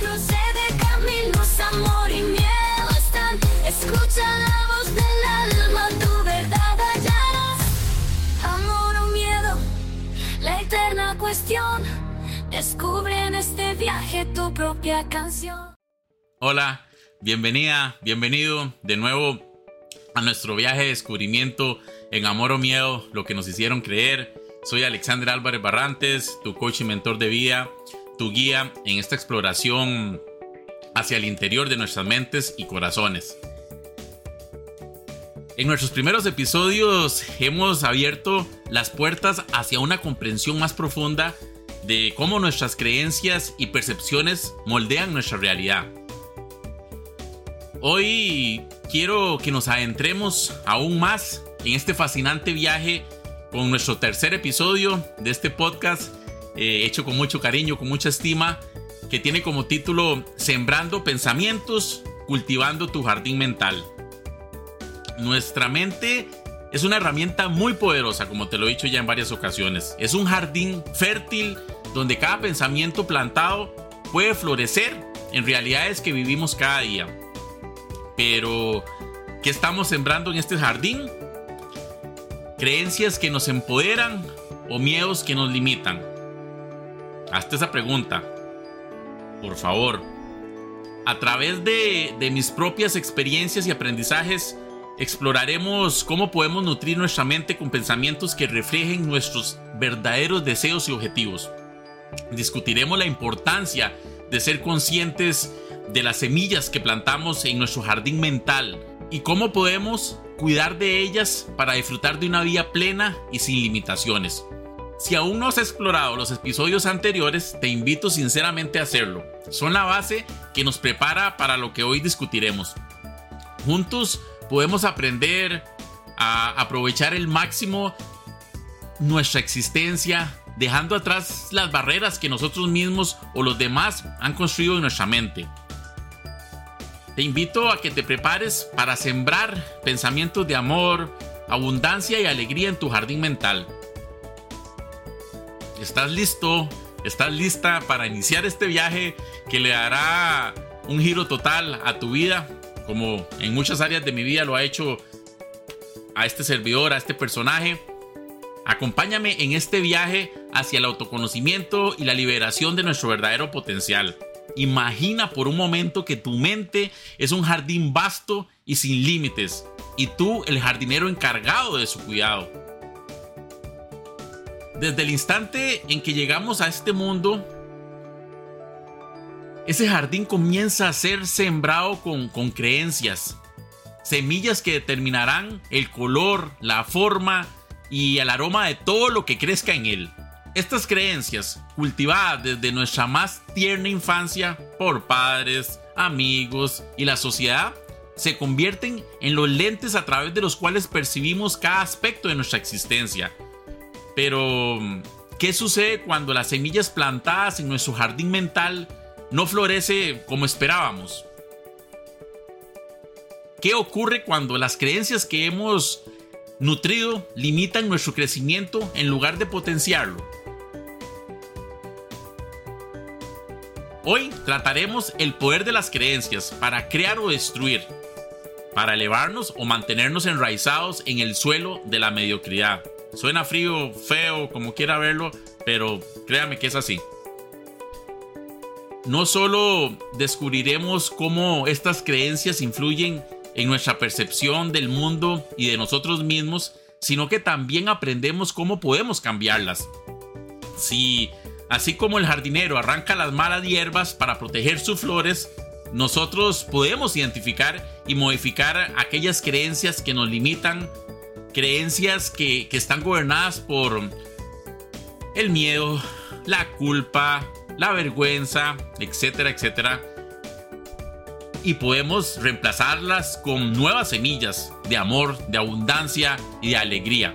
este. Hola, bienvenida, bienvenido de nuevo a nuestro viaje de descubrimiento en Amor o Miedo, lo que nos hicieron creer. Soy Alexander Álvarez Barrantes, tu coach y mentor de vida, tu guía en esta exploración hacia el interior de nuestras mentes y corazones. En nuestros primeros episodios hemos abierto las puertas hacia una comprensión más profunda de cómo nuestras creencias y percepciones moldean nuestra realidad. Hoy quiero que nos adentremos aún más en este fascinante viaje con nuestro tercer episodio de este podcast, eh, hecho con mucho cariño, con mucha estima, que tiene como título Sembrando pensamientos, cultivando tu jardín mental. Nuestra mente es una herramienta muy poderosa, como te lo he dicho ya en varias ocasiones. Es un jardín fértil donde cada pensamiento plantado puede florecer en realidades que vivimos cada día. Pero, ¿qué estamos sembrando en este jardín? ¿Creencias que nos empoderan o miedos que nos limitan? Hazte esa pregunta. Por favor. A través de, de mis propias experiencias y aprendizajes, exploraremos cómo podemos nutrir nuestra mente con pensamientos que reflejen nuestros verdaderos deseos y objetivos. Discutiremos la importancia de ser conscientes de las semillas que plantamos en nuestro jardín mental y cómo podemos cuidar de ellas para disfrutar de una vida plena y sin limitaciones. Si aún no has explorado los episodios anteriores, te invito sinceramente a hacerlo. Son la base que nos prepara para lo que hoy discutiremos. Juntos podemos aprender a aprovechar el máximo nuestra existencia, dejando atrás las barreras que nosotros mismos o los demás han construido en nuestra mente. Te invito a que te prepares para sembrar pensamientos de amor, abundancia y alegría en tu jardín mental. ¿Estás listo? ¿Estás lista para iniciar este viaje que le dará un giro total a tu vida? Como en muchas áreas de mi vida lo ha hecho a este servidor, a este personaje. Acompáñame en este viaje hacia el autoconocimiento y la liberación de nuestro verdadero potencial. Imagina por un momento que tu mente es un jardín vasto y sin límites, y tú el jardinero encargado de su cuidado. Desde el instante en que llegamos a este mundo, ese jardín comienza a ser sembrado con, con creencias, semillas que determinarán el color, la forma y el aroma de todo lo que crezca en él. Estas creencias, cultivadas desde nuestra más tierna infancia por padres, amigos y la sociedad, se convierten en los lentes a través de los cuales percibimos cada aspecto de nuestra existencia. Pero, ¿qué sucede cuando las semillas plantadas en nuestro jardín mental no florece como esperábamos? ¿Qué ocurre cuando las creencias que hemos nutrido limitan nuestro crecimiento en lugar de potenciarlo? Hoy trataremos el poder de las creencias para crear o destruir, para elevarnos o mantenernos enraizados en el suelo de la mediocridad. Suena frío, feo, como quiera verlo, pero créame que es así. No solo descubriremos cómo estas creencias influyen en nuestra percepción del mundo y de nosotros mismos, sino que también aprendemos cómo podemos cambiarlas. Si Así como el jardinero arranca las malas hierbas para proteger sus flores, nosotros podemos identificar y modificar aquellas creencias que nos limitan, creencias que, están gobernadas por el miedo, la culpa, la vergüenza, etcétera, etcétera. Y podemos reemplazarlas con nuevas semillas de amor, de abundancia y de alegría.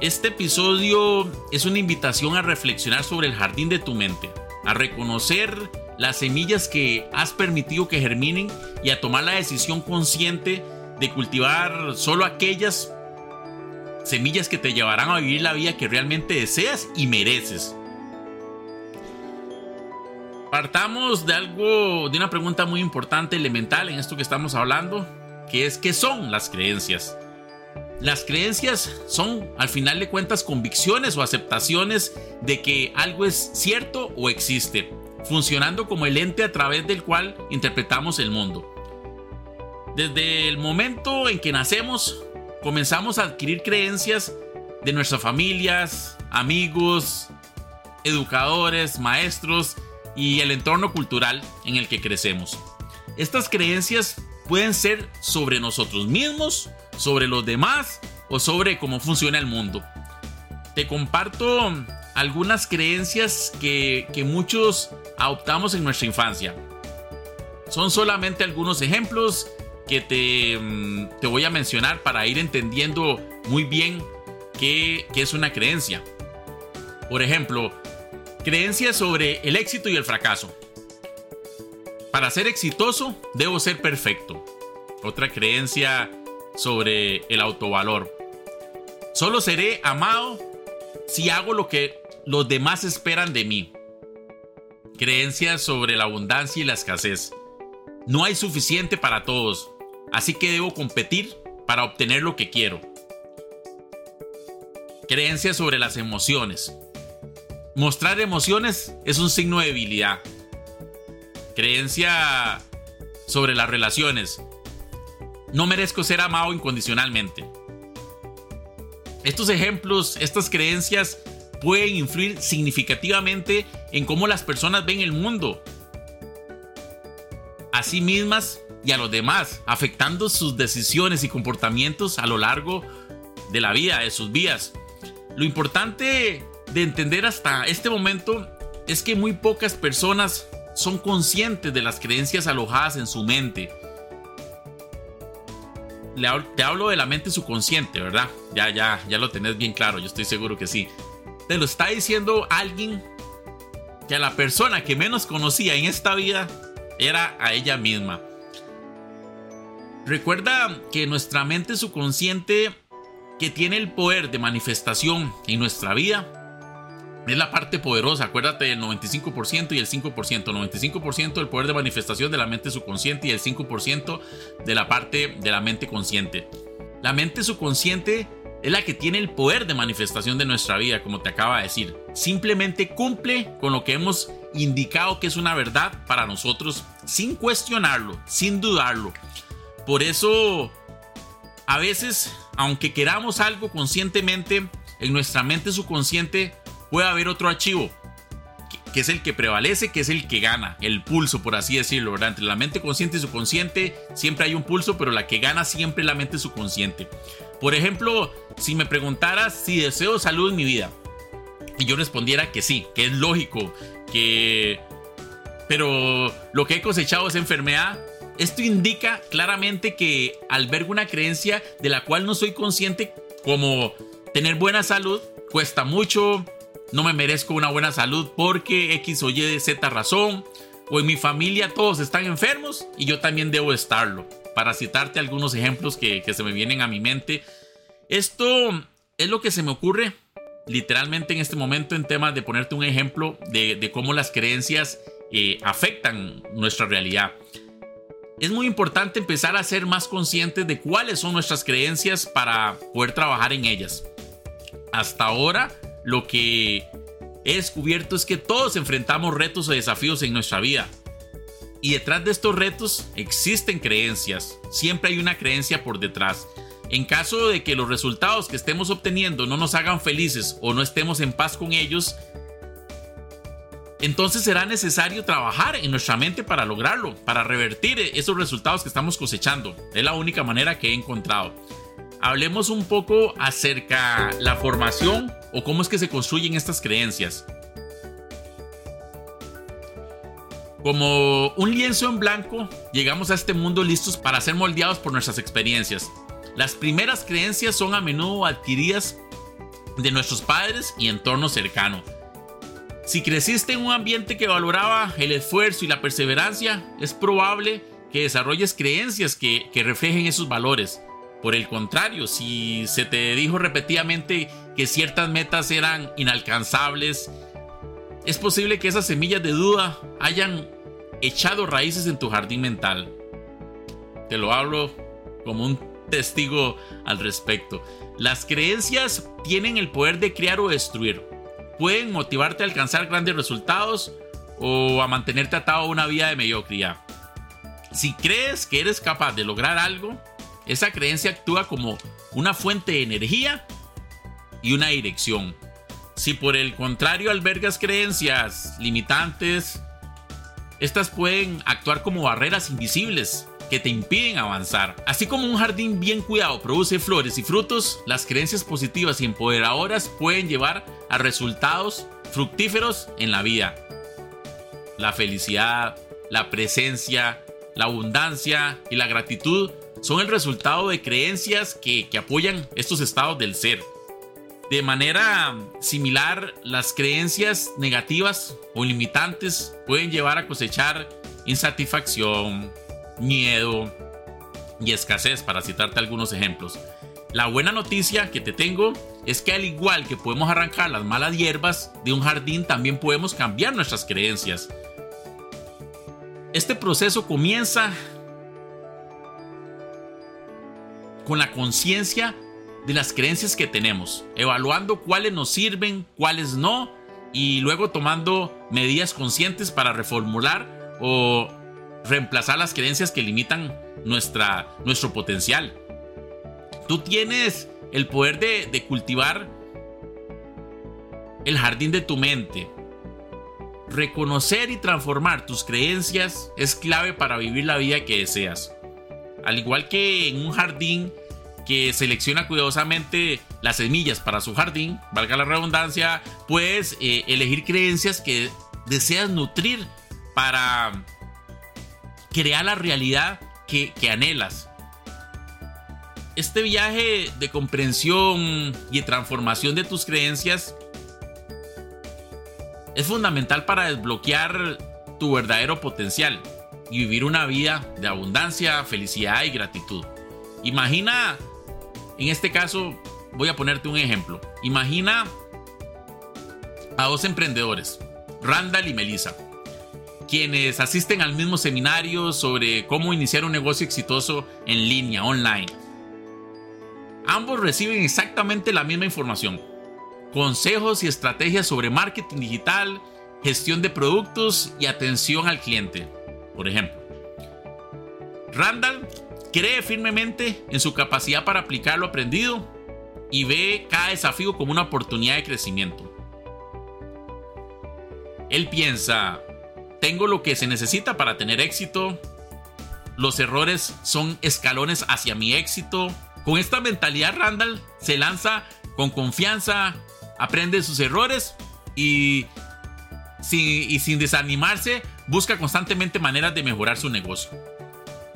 Este episodio es una invitación a reflexionar sobre el jardín de tu mente, a reconocer las semillas que has permitido que germinen y a tomar la decisión consciente de cultivar solo aquellas semillas que te llevarán a vivir la vida que realmente deseas y mereces. Partamos de algo, de una pregunta muy importante, elemental en esto que estamos hablando, que es ¿qué son las creencias? Las creencias son, al final de cuentas, convicciones o aceptaciones de que algo es cierto o existe, funcionando como el ente a través del cual interpretamos el mundo. Desde el momento en que nacemos, comenzamos a adquirir creencias de nuestras familias, amigos, educadores, maestros y el entorno cultural en el que crecemos. Estas creencias pueden ser sobre nosotros mismos sobre los demás o sobre cómo funciona el mundo. Te comparto algunas creencias que, muchos adoptamos en nuestra infancia. Son solamente algunos ejemplos que te, mm, te voy a mencionar para ir entendiendo muy bien qué, qué es una creencia. Por ejemplo, creencias sobre el éxito y el fracaso. Para ser exitoso, debo ser perfecto. Otra creencia sobre el autovalor. Solo seré amado si hago lo que los demás esperan de mí. Creencias sobre la abundancia y la escasez. No hay suficiente para todos, así que debo competir para obtener lo que quiero. Creencias sobre las emociones. Mostrar emociones es un signo de debilidad. Creencia sobre las relaciones. No merezco ser amado incondicionalmente. Estos ejemplos, estas creencias pueden influir significativamente en cómo las personas ven el mundo, a sí mismas y a los demás, afectando sus decisiones y comportamientos a lo largo de la vida, de sus vidas. Lo importante de entender hasta este momento es que muy pocas personas son conscientes de las creencias alojadas en su mente te hablo de la mente subconsciente, ¿verdad? Ya, ya, ya lo tenés bien claro, yo estoy seguro que sí. Te lo está diciendo alguien que a la persona que menos conocía en esta vida era a ella misma. Recuerda que nuestra mente subconsciente que tiene el poder de manifestación en nuestra vida es la parte poderosa. Acuérdate del 95% y el 5%. 95% del poder de manifestación de la mente subconsciente y el 5% de la parte de la mente consciente. La mente subconsciente es la que tiene el poder de manifestación de nuestra vida, como te acaba de decir. Simplemente cumple con lo que hemos indicado que es una verdad para nosotros sin cuestionarlo, sin dudarlo. Por eso, a veces, aunque queramos algo conscientemente, en nuestra mente subconsciente puede haber otro archivo que, es el que prevalece, que es el que gana, el pulso, por así decirlo, ¿verdad? Entre la mente consciente y subconsciente siempre hay un pulso, pero la que gana siempre es la mente subconsciente. Por ejemplo, si me preguntaras si deseo salud en mi vida, y yo respondiera que sí, que es lógico, que... Pero lo que he cosechado es enfermedad, esto indica claramente que albergo una creencia de la cual no soy consciente como tener buena salud cuesta mucho, no me merezco una buena salud porque X o Y, Z razón, o en mi familia todos están enfermos y yo también debo estarlo. Para citarte algunos ejemplos que, se me vienen a mi mente, esto es lo que se me ocurre literalmente en este momento en temas de ponerte un ejemplo de, cómo las creencias eh, afectan nuestra realidad. Es muy importante empezar a ser más conscientes de cuáles son nuestras creencias para poder trabajar en ellas. Hasta ahora lo que he descubierto es que todos enfrentamos retos o desafíos en nuestra vida. Y detrás de estos retos existen creencias. Siempre hay una creencia por detrás. En caso de que los resultados que estemos obteniendo no nos hagan felices o no estemos en paz con ellos, entonces será necesario trabajar en nuestra mente para lograrlo, para revertir esos resultados que estamos cosechando. Es la única manera que he encontrado. Hablemos un poco acerca la formación o cómo es que se construyen estas creencias. Como un lienzo en blanco, llegamos a este mundo listos para ser moldeados por nuestras experiencias. Las primeras creencias son a menudo adquiridas de nuestros padres y entorno cercano. Si creciste en un ambiente que valoraba el esfuerzo y la perseverancia, es probable que desarrolles creencias que, reflejen esos valores. Por el contrario, si se te dijo repetidamente que ciertas metas eran inalcanzables, es posible que esas semillas de duda hayan echado raíces en tu jardín mental. Te lo hablo como un testigo al respecto. Las creencias tienen el poder de crear o destruir. Pueden motivarte a alcanzar grandes resultados o a mantenerte atado a una vida de mediocridad. Si crees que eres capaz de lograr algo, esa creencia actúa como una fuente de energía y una dirección. Si por el contrario albergas creencias limitantes, estas pueden actuar como barreras invisibles que te impiden avanzar. Así como un jardín bien cuidado produce flores y frutos, las creencias positivas y empoderadoras pueden llevar a resultados fructíferos en la vida. La felicidad, la presencia, la abundancia y la gratitud son el resultado de creencias que, apoyan estos estados del ser. De manera similar, las creencias negativas o limitantes pueden llevar a cosechar insatisfacción, miedo y escasez, para citarte algunos ejemplos. La buena noticia que te tengo es que al igual que podemos arrancar las malas hierbas de un jardín, también podemos cambiar nuestras creencias. Este proceso comienza con la conciencia de las creencias que tenemos, evaluando cuáles nos sirven, cuáles no, y luego tomando medidas conscientes para reformular o reemplazar las creencias que limitan nuestra, nuestro potencial. Tú tienes el poder de, de cultivar el jardín de tu mente. Reconocer y transformar tus creencias es clave para vivir la vida que deseas. Al igual que en un jardín que selecciona cuidadosamente las semillas para su jardín, valga la redundancia, puedes eh, elegir creencias que deseas nutrir para crear la realidad que, que anhelas. Este viaje de comprensión y de transformación de tus creencias es fundamental para desbloquear tu verdadero potencial y vivir una vida de abundancia, felicidad y gratitud. Imagina en este caso, voy a ponerte un ejemplo. Imagina a dos emprendedores, Randall y Melissa, quienes asisten al mismo seminario sobre cómo iniciar un negocio exitoso en línea, online. Ambos reciben exactamente la misma información, consejos y estrategias sobre marketing digital, gestión de productos y atención al cliente, por ejemplo. Randall cree firmemente en su capacidad para aplicar lo aprendido y ve cada desafío como una oportunidad de crecimiento. Él piensa, tengo lo que se necesita para tener éxito, los errores son escalones hacia mi éxito. Con esta mentalidad Randall se lanza con confianza, aprende sus errores y, y sin desanimarse busca constantemente maneras de mejorar su negocio.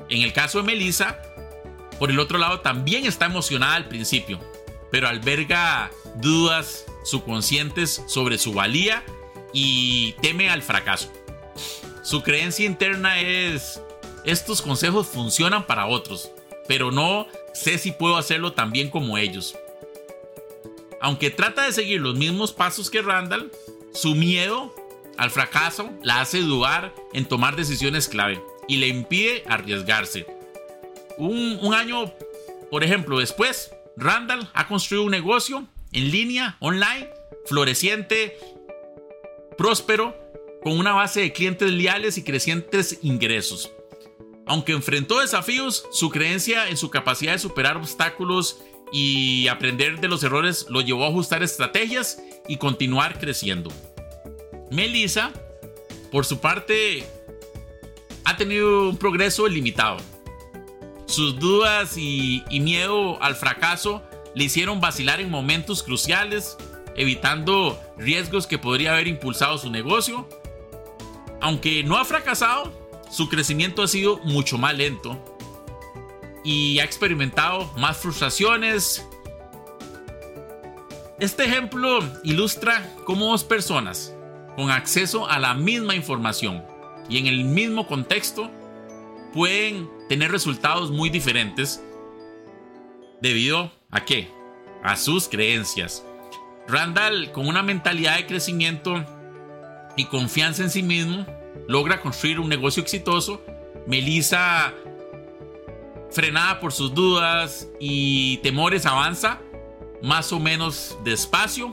En el caso de Melissa, por el otro lado, también está emocionada al principio, pero alberga dudas subconscientes sobre su valía y teme al fracaso. Su creencia interna es, estos consejos funcionan para otros, pero no sé si puedo hacerlo tan bien como ellos. Aunque trata de seguir los mismos pasos que Randall, su miedo al fracaso la hace dudar en tomar decisiones clave y le impide arriesgarse. Un, año, por ejemplo, después, Randall ha construido un negocio en línea, online, floreciente, próspero, con una base de clientes leales y crecientes ingresos. Aunque enfrentó desafíos, su creencia en su capacidad de superar obstáculos y aprender de los errores lo llevó a ajustar estrategias y continuar creciendo. Melissa, por su parte, ha tenido un progreso limitado. Sus dudas y, miedo al fracaso le hicieron vacilar en momentos cruciales, evitando riesgos que podría haber impulsado su negocio. Aunque no ha fracasado, su crecimiento ha sido mucho más lento y ha experimentado más frustraciones. Este ejemplo ilustra cómo dos personas con acceso a la misma información y en el mismo contexto pueden tener resultados muy diferentes debido a qué? A sus creencias. Randall, con una mentalidad de crecimiento, y confianza en sí mismo, logra construir un negocio exitoso. Melissa, frenada por sus dudas y temores, avanza más o menos despacio.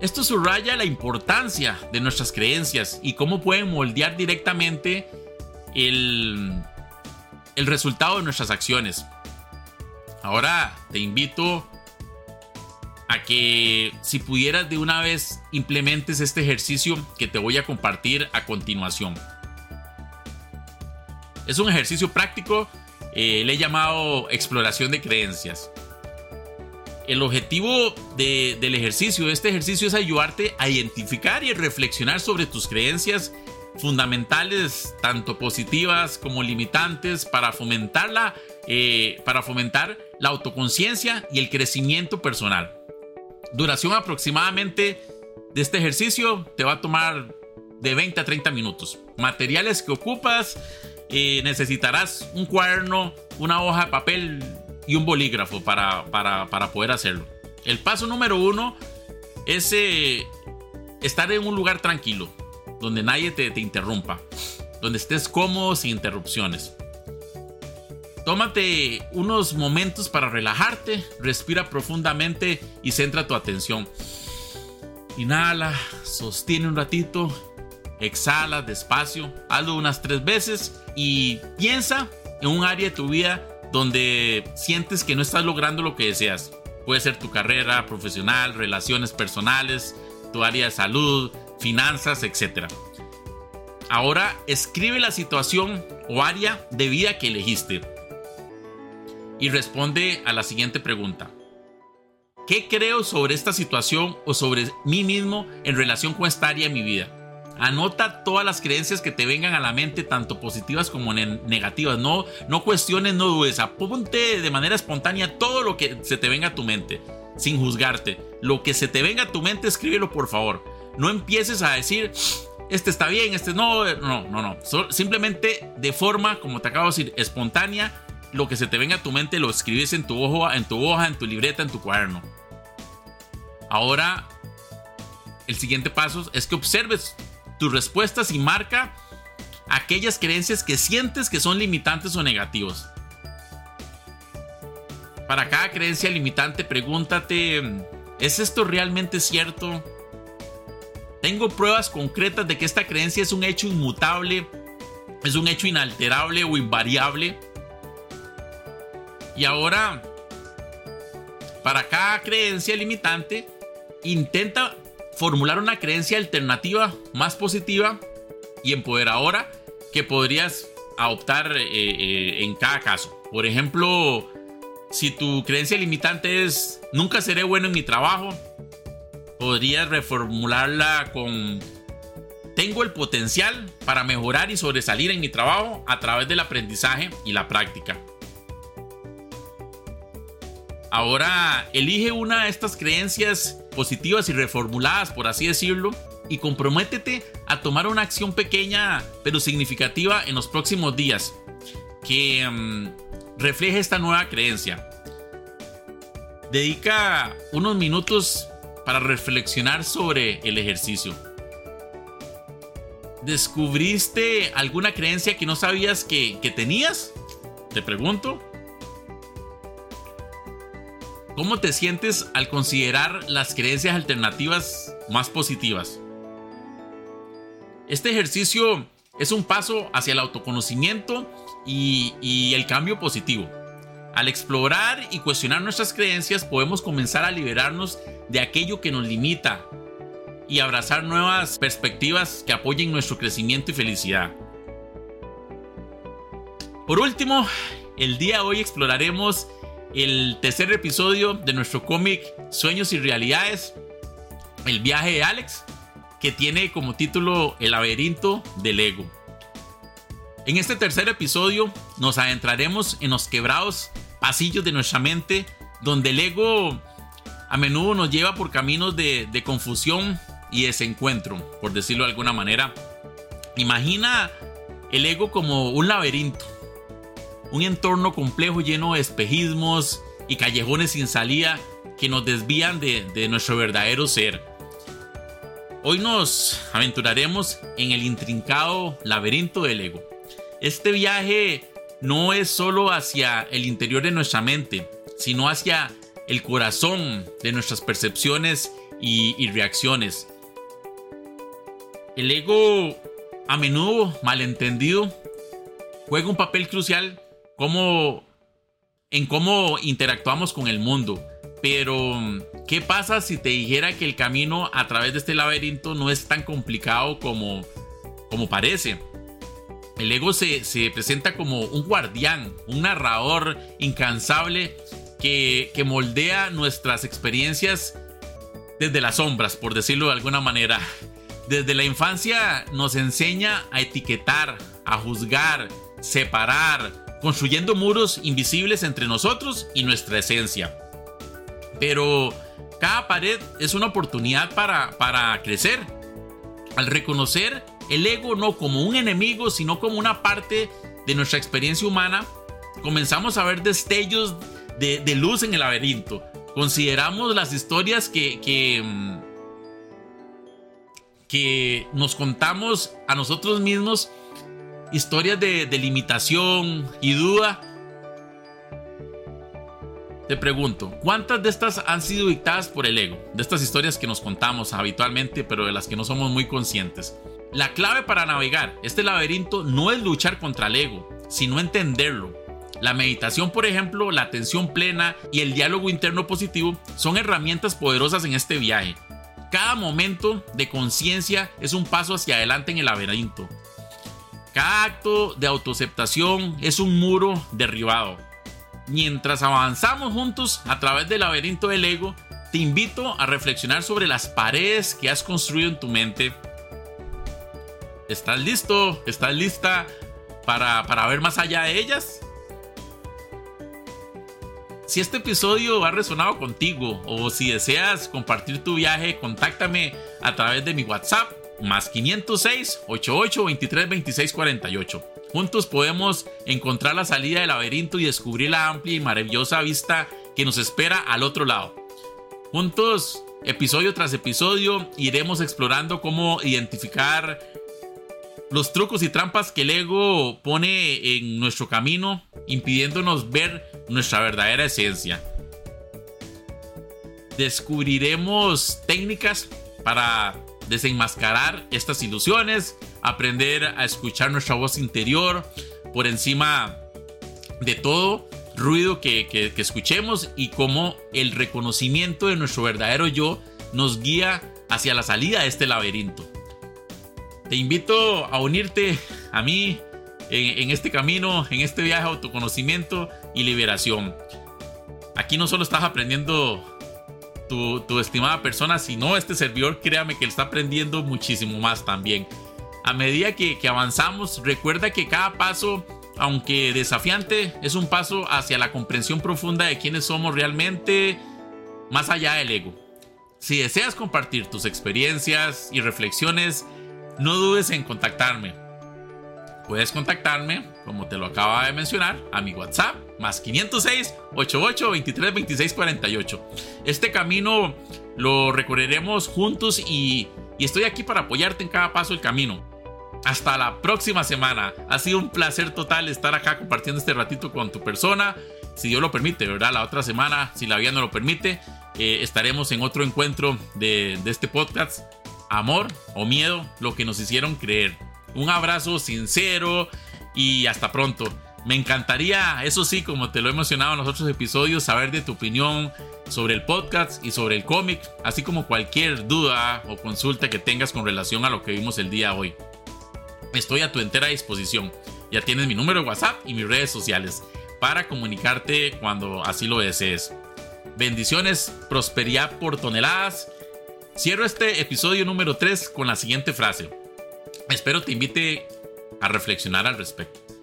Esto subraya la importancia de nuestras creencias y cómo pueden moldear directamente el, el resultado de nuestras acciones. Ahora te invito que si pudieras de una vez implementes este ejercicio que te voy a compartir a continuación. Es un ejercicio práctico, eh, le he llamado exploración de creencias. El objetivo del ejercicio, este ejercicio es ayudarte a identificar y reflexionar sobre tus creencias fundamentales, tanto positivas como limitantes, para eh, para fomentar la autoconciencia y el crecimiento personal. Duración aproximadamente de este ejercicio te va a tomar de 20 a 30 minutos. Materiales que ocupas, eh, necesitarás un cuaderno, una hoja de papel y un bolígrafo para, para, poder hacerlo. El paso número uno es eh, estar en un lugar tranquilo, donde nadie te, te interrumpa, donde estés cómodo sin interrupciones. Tómate unos momentos para relajarte, respira profundamente y centra tu atención. Inhala, sostiene un ratito, exhala despacio, hazlo unas tres veces y piensa en un área de tu vida donde sientes que no estás logrando lo que deseas. Puede ser tu carrera profesional, relaciones personales, tu área de salud, finanzas, etc. Ahora escribe la situación o área de vida que elegiste y responde a la siguiente pregunta. ¿Qué creo sobre esta situación o sobre mí mismo en relación con esta área de mi vida? Anota todas las creencias que te vengan a la mente, tanto positivas como negativas. No, no cuestiones, no dudes. Apunte de manera espontánea todo lo que se te venga a tu mente, sin juzgarte. Lo que se te venga a tu mente, escríbelo por favor. No empieces a decir, este está bien, este no. No, no, no. simplemente de forma, como te acabo de decir, espontánea lo que se te venga a tu mente lo escribes en tu, hoja, en tu hoja, en tu libreta, en tu cuaderno. Ahora, el siguiente paso es que observes tus respuestas y marca aquellas creencias que sientes que son limitantes o negativos. Para cada creencia limitante, pregúntate, ¿es esto realmente cierto? ¿Tengo pruebas concretas de que esta creencia es un hecho inmutable? ¿Es un hecho inalterable o invariable? Y ahora, para cada creencia limitante, intenta formular una creencia alternativa más positiva y empoderadora que podrías adoptar eh, eh, en cada caso. Por ejemplo, si tu creencia limitante es nunca seré bueno en mi trabajo, podrías reformularla con tengo el potencial para mejorar y sobresalir en mi trabajo a través del aprendizaje y la práctica. Ahora elige una de estas creencias positivas y reformuladas, por así decirlo, y comprométete a tomar una acción pequeña pero significativa en los próximos días que mm, refleje esta nueva creencia. Dedica unos minutos para reflexionar sobre el ejercicio. ¿Descubriste alguna creencia que no sabías que, que tenías? Te pregunto. ¿Cómo te sientes al considerar las creencias alternativas más positivas? Este ejercicio es un paso hacia el autoconocimiento y, el cambio positivo. Al explorar y cuestionar nuestras creencias podemos comenzar a liberarnos de aquello que nos limita y abrazar nuevas perspectivas que apoyen nuestro crecimiento y felicidad. Por último, el día de hoy exploraremos el tercer episodio de nuestro cómic Sueños y Realidades, el viaje de Alex, que tiene como título El laberinto del ego. En este tercer episodio nos adentraremos en los quebrados pasillos de nuestra mente, donde el ego a menudo nos lleva por caminos de, confusión y desencuentro, por decirlo de alguna manera. Imagina el ego como un laberinto un entorno complejo lleno de espejismos y callejones sin salida que nos desvían de, nuestro verdadero ser. Hoy nos aventuraremos en el intrincado laberinto del ego. Este viaje no es solo hacia el interior de nuestra mente, sino hacia el corazón de nuestras percepciones y, reacciones. El ego, a menudo malentendido, juega un papel crucial como, en cómo interactuamos con el mundo. Pero, ¿qué pasa si te dijera que el camino a través de este laberinto no es tan complicado como, como parece? El ego se, presenta como un guardián, un narrador incansable que, que moldea nuestras experiencias desde las sombras, por decirlo de alguna manera. Desde la infancia nos enseña a etiquetar, a juzgar, separar, construyendo muros invisibles entre nosotros y nuestra esencia. Pero cada pared es una oportunidad para, para crecer. Al reconocer el ego no como un enemigo, sino como una parte de nuestra experiencia humana, comenzamos a ver destellos de, luz en el laberinto. Consideramos las historias que, que, mm, que nos contamos a nosotros mismos, historias de, de limitación y duda, te pregunto, ¿cuántas de estas han sido dictadas por el ego? De estas historias que nos contamos habitualmente, pero de las que no somos muy conscientes. La clave para navegar este laberinto no es luchar contra el ego, sino entenderlo. La meditación, por ejemplo, la atención plena y el diálogo interno positivo son herramientas poderosas en este viaje. Cada momento de conciencia es un paso hacia adelante en el laberinto. Cada acto de autoaceptación es un muro derribado. Mientras avanzamos juntos a través del laberinto del ego, te invito a reflexionar sobre las paredes que has construido en tu mente. ¿Estás listo? ¿Estás lista para, para ver más allá de ellas? Si este episodio ha resonado contigo o si deseas compartir tu viaje, contáctame a través de mi WhatsApp más 506 88 23 26 48. Juntos podemos encontrar la salida del laberinto y descubrir la amplia y maravillosa vista que nos espera al otro lado. Juntos, episodio tras episodio, iremos explorando cómo identificar los trucos y trampas que el ego pone en nuestro camino, impidiéndonos ver nuestra verdadera esencia. Descubriremos técnicas para desenmascarar estas ilusiones, aprender a escuchar nuestra voz interior por encima de todo ruido que, escuchemos y cómo el reconocimiento de nuestro verdadero yo nos guía hacia la salida de este laberinto. Te invito a unirte a mí en, este camino, en este viaje a autoconocimiento y liberación. Aquí no solo estás aprendiendo tu, estimada persona, sino este servidor, créame que está aprendiendo muchísimo más también. A medida que, que avanzamos, recuerda que cada paso, aunque desafiante, es un paso hacia la comprensión profunda de quiénes somos realmente, más allá del ego. Si deseas compartir tus experiencias y reflexiones, no dudes en contactarme. Puedes contactarme, como te lo acaba de mencionar, a mi WhatsApp más 506 88 23 26 48. Este camino lo recorreremos juntos y, estoy aquí para apoyarte en cada paso del camino. Hasta la próxima semana. Ha sido un placer total estar acá compartiendo este ratito con tu persona. Si Dios lo permite, ¿verdad? La otra semana, si la vida no lo permite, eh, estaremos en otro encuentro de este podcast. Amor o miedo, lo que nos hicieron creer. Un abrazo sincero y hasta pronto. Me encantaría, eso sí, como te lo he mencionado en los otros episodios, saber de tu opinión sobre el podcast y sobre el cómic, así como cualquier duda o consulta que tengas con relación a lo que vimos el día de hoy. Estoy a tu entera disposición. Ya tienes mi número de WhatsApp y mis redes sociales para comunicarte cuando así lo desees. Bendiciones, prosperidad por toneladas. Cierro este episodio número 3 con la siguiente frase. Espero te invite a reflexionar al respecto.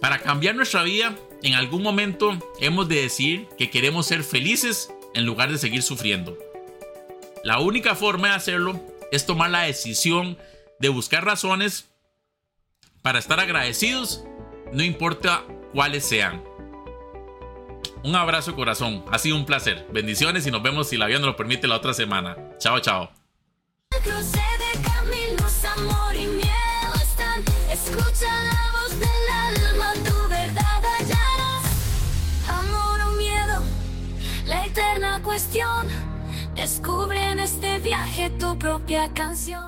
Para cambiar nuestra vida, en algún momento hemos de decir que queremos ser felices en lugar de seguir sufriendo. La única forma de hacerlo es tomar la decisión de buscar razones para estar agradecidos, no importa cuáles sean. Un abrazo corazón, ha sido un placer. Bendiciones y nos vemos si la vida nos lo permite la otra semana. Chao, chao. Viaje tu propia canción.